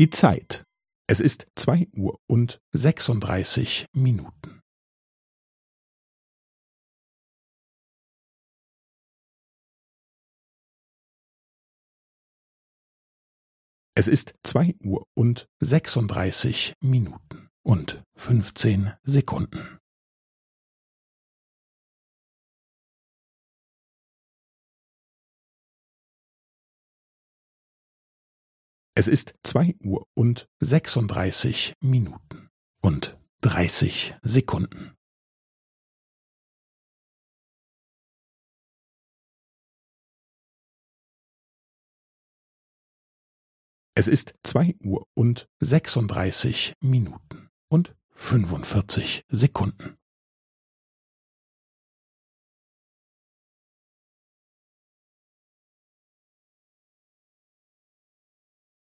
Die Zeit. Es ist zwei Uhr und sechsunddreißig Minuten. Es ist zwei Uhr und sechsunddreißig Minuten und fünfzehn Sekunden. Es ist zwei Uhr und sechsunddreißig Minuten und dreißig Sekunden. Es ist zwei Uhr und sechsunddreißig Minuten und fünfundvierzig Sekunden.